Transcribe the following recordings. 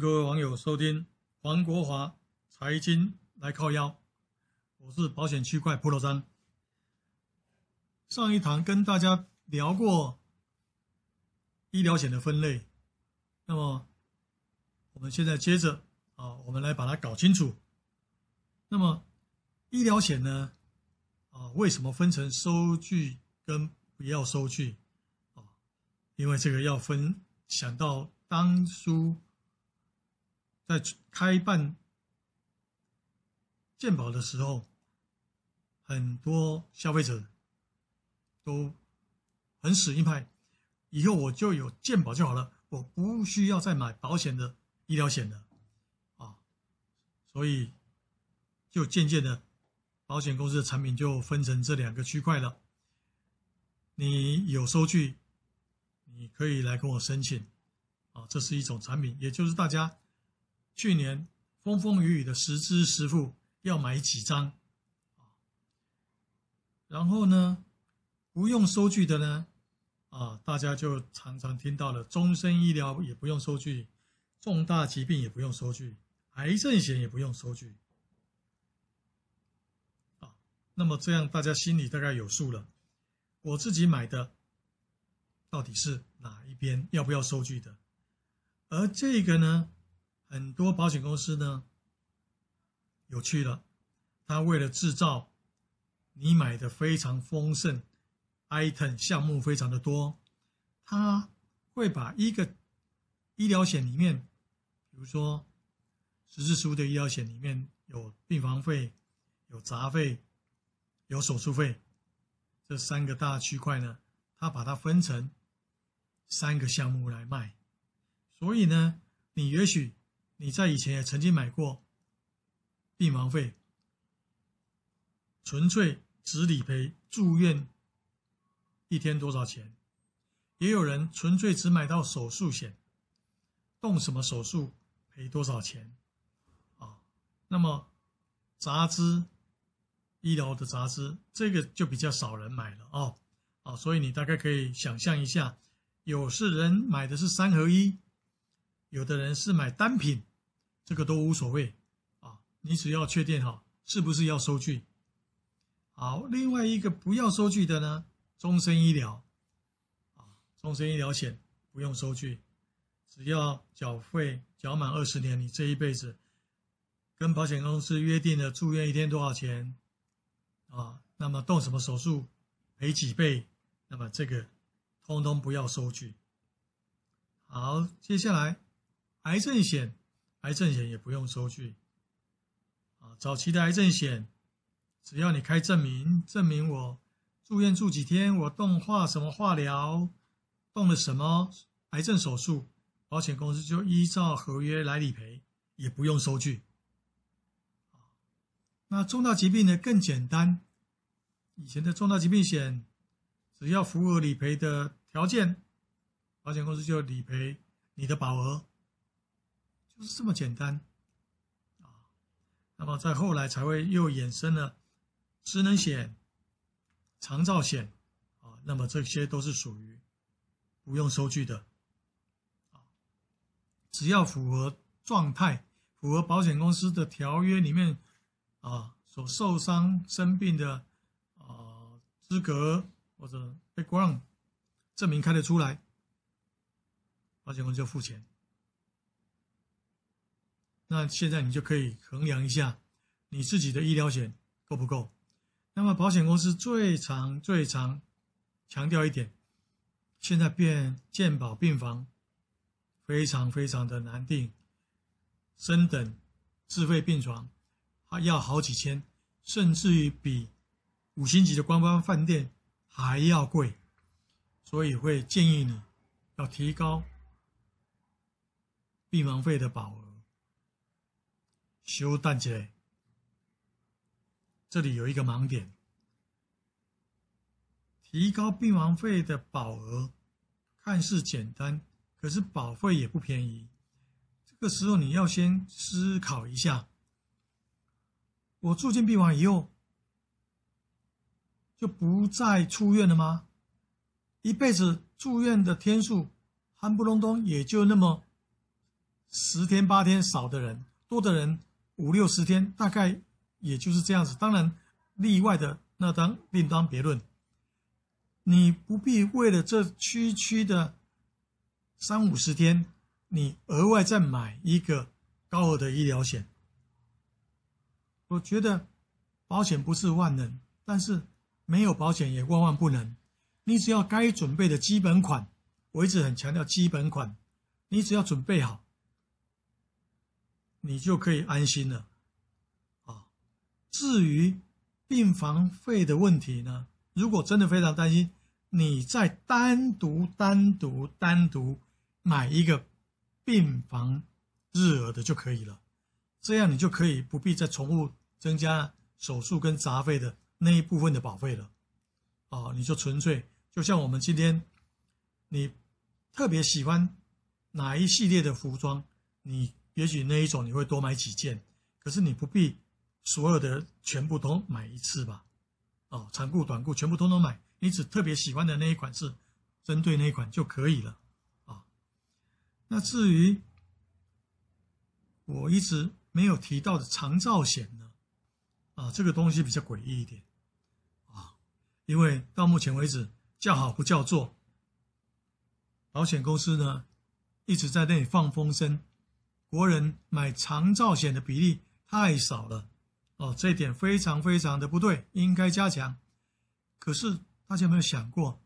各位网友收听黄国华财经来靠腰，我是保险区块 Pro 张。上一堂跟大家聊过医疗险的分类，那么我们现在接着啊，我们来把它搞清楚。那么医疗险呢啊，为什么分成收据跟不要收据啊？因为这个要分，想到当初。在开办健保的时候，很多消费者都很死硬派，以后我就有健保就好了，我不需要再买保险的医疗险了，啊，所以就渐渐的，保险公司的产品就分成这两个区块了。你有收据，你可以来跟我申请，啊，这是一种产品，也就是大家。去年风风雨雨的十支十付要买几张，然后呢，不用收据的呢，啊，大家就常常听到了，终身医疗也不用收据，重大疾病也不用收据，癌症险也不用收据，啊，那么这样大家心里大概有数了，我自己买的到底是哪一边要不要收据的，而这个呢？很多保险公司呢，有趣了，他为了制造你买的非常丰盛，item 项目非常的多，他会把一个医疗险里面，比如说实质书的医疗险里面有病房费、有杂费、有手术费，这三个大区块呢，他把它分成三个项目来卖，所以呢，你也许。你在以前也曾经买过病房费，纯粹只理赔住院一天多少钱？也有人纯粹只买到手术险，动什么手术赔多少钱？啊，那么杂支医疗的杂支，这个就比较少人买了哦，啊，所以你大概可以想象一下，有些人买的是三合一。有的人是买单品，这个都无所谓啊，你只要确定好是不是要收据。好，另外一个不要收据的呢，终身医疗啊，终身医疗险不用收据，只要缴费缴满二十年，你这一辈子跟保险公司约定的住院一天多少钱啊，那么动什么手术赔几倍，那么这个通通不要收据。好，接下来。癌症险，癌症险也不用收据，啊，早期的癌症险，只要你开证明，证明我住院住几天，我动化什么化疗，动了什么癌症手术，保险公司就依照合约来理赔，也不用收据。那重大疾病呢更简单，以前的重大疾病险，只要符合理赔的条件，保险公司就理赔你的保额。就是这么简单啊，那么在后来才会又衍生了失能险、长照险啊，那么这些都是属于不用收据的啊，只要符合状态、符合保险公司的条约里面啊所受伤生病的啊资格或者 background 证明开得出来，保险公司就付钱。那现在你就可以衡量一下你自己的医疗险够不够。那么保险公司最常、最常强调一点，现在变健保病房非常非常的难订，升等自费病床还要好几千，甚至于比五星级的官方饭店还要贵，所以会建议你要提高病房费的保额。修蛋姐，这里有一个盲点，提高病房费的保额看似简单，可是保费也不便宜。这个时候你要先思考一下，我住进病房以后就不再出院了吗？一辈子住院的天数，憨不隆咚也就那么十天八天，少的人，多的人五六十天，大概也就是这样子。当然，例外的那当另当别论。你不必为了这区区的三五十天，你额外再买一个高额的医疗险。我觉得保险不是万能，但是没有保险也万万不能。你只要该准备的基本款，我一直很强调基本款，你只要准备好，你就可以安心了。啊，至于病房费的问题呢，如果真的非常担心，你再单独、单独、单独买一个病房日额的就可以了，这样你就可以不必再重复增加手术跟杂费的那一部分的保费了。啊，你就纯粹。就像我们今天，你特别喜欢哪一系列的服装，你也许那一种你会多买几件，可是你不必所有的全部都买一次吧？哦，长裤、短裤全部通通买，你只特别喜欢的那一款是针对那一款就可以了啊。那至于我一直没有提到的长照险呢？啊，这个东西比较诡异一点啊，因为到目前为止。叫好不叫座，保险公司呢一直在那里放风声，国人买长照险的比例太少了，哦，这点非常非常的不对，应该加强。可是大家有没有想过，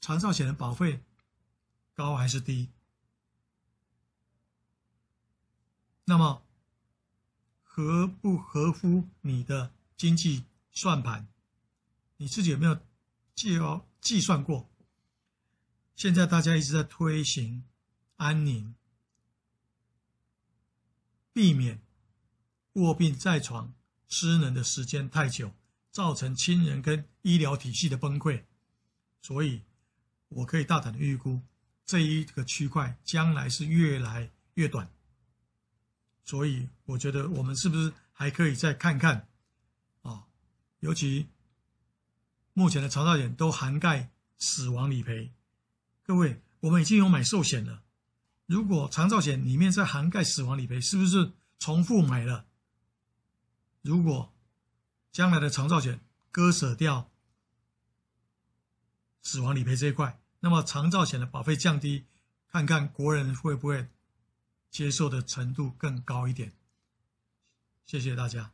长照险的保费高还是低？那么合不合乎你的经济算盘？你自己有没有计划？计算过，现在大家一直在推行安宁，避免卧病在床、失能的时间太久，造成亲人跟医疗体系的崩溃。所以，我可以大胆的预估，这一个区块将来是越来越短。所以，我觉得我们是不是还可以再看看啊？尤其。目前的长照险都涵盖死亡理赔，各位，我们已经有买寿险了。如果长照险里面再涵盖死亡理赔，是不是重复买了？如果将来的长照险割舍掉死亡理赔这一块，那么长照险的保费降低，看看国人会不会接受的程度更高一点？谢谢大家。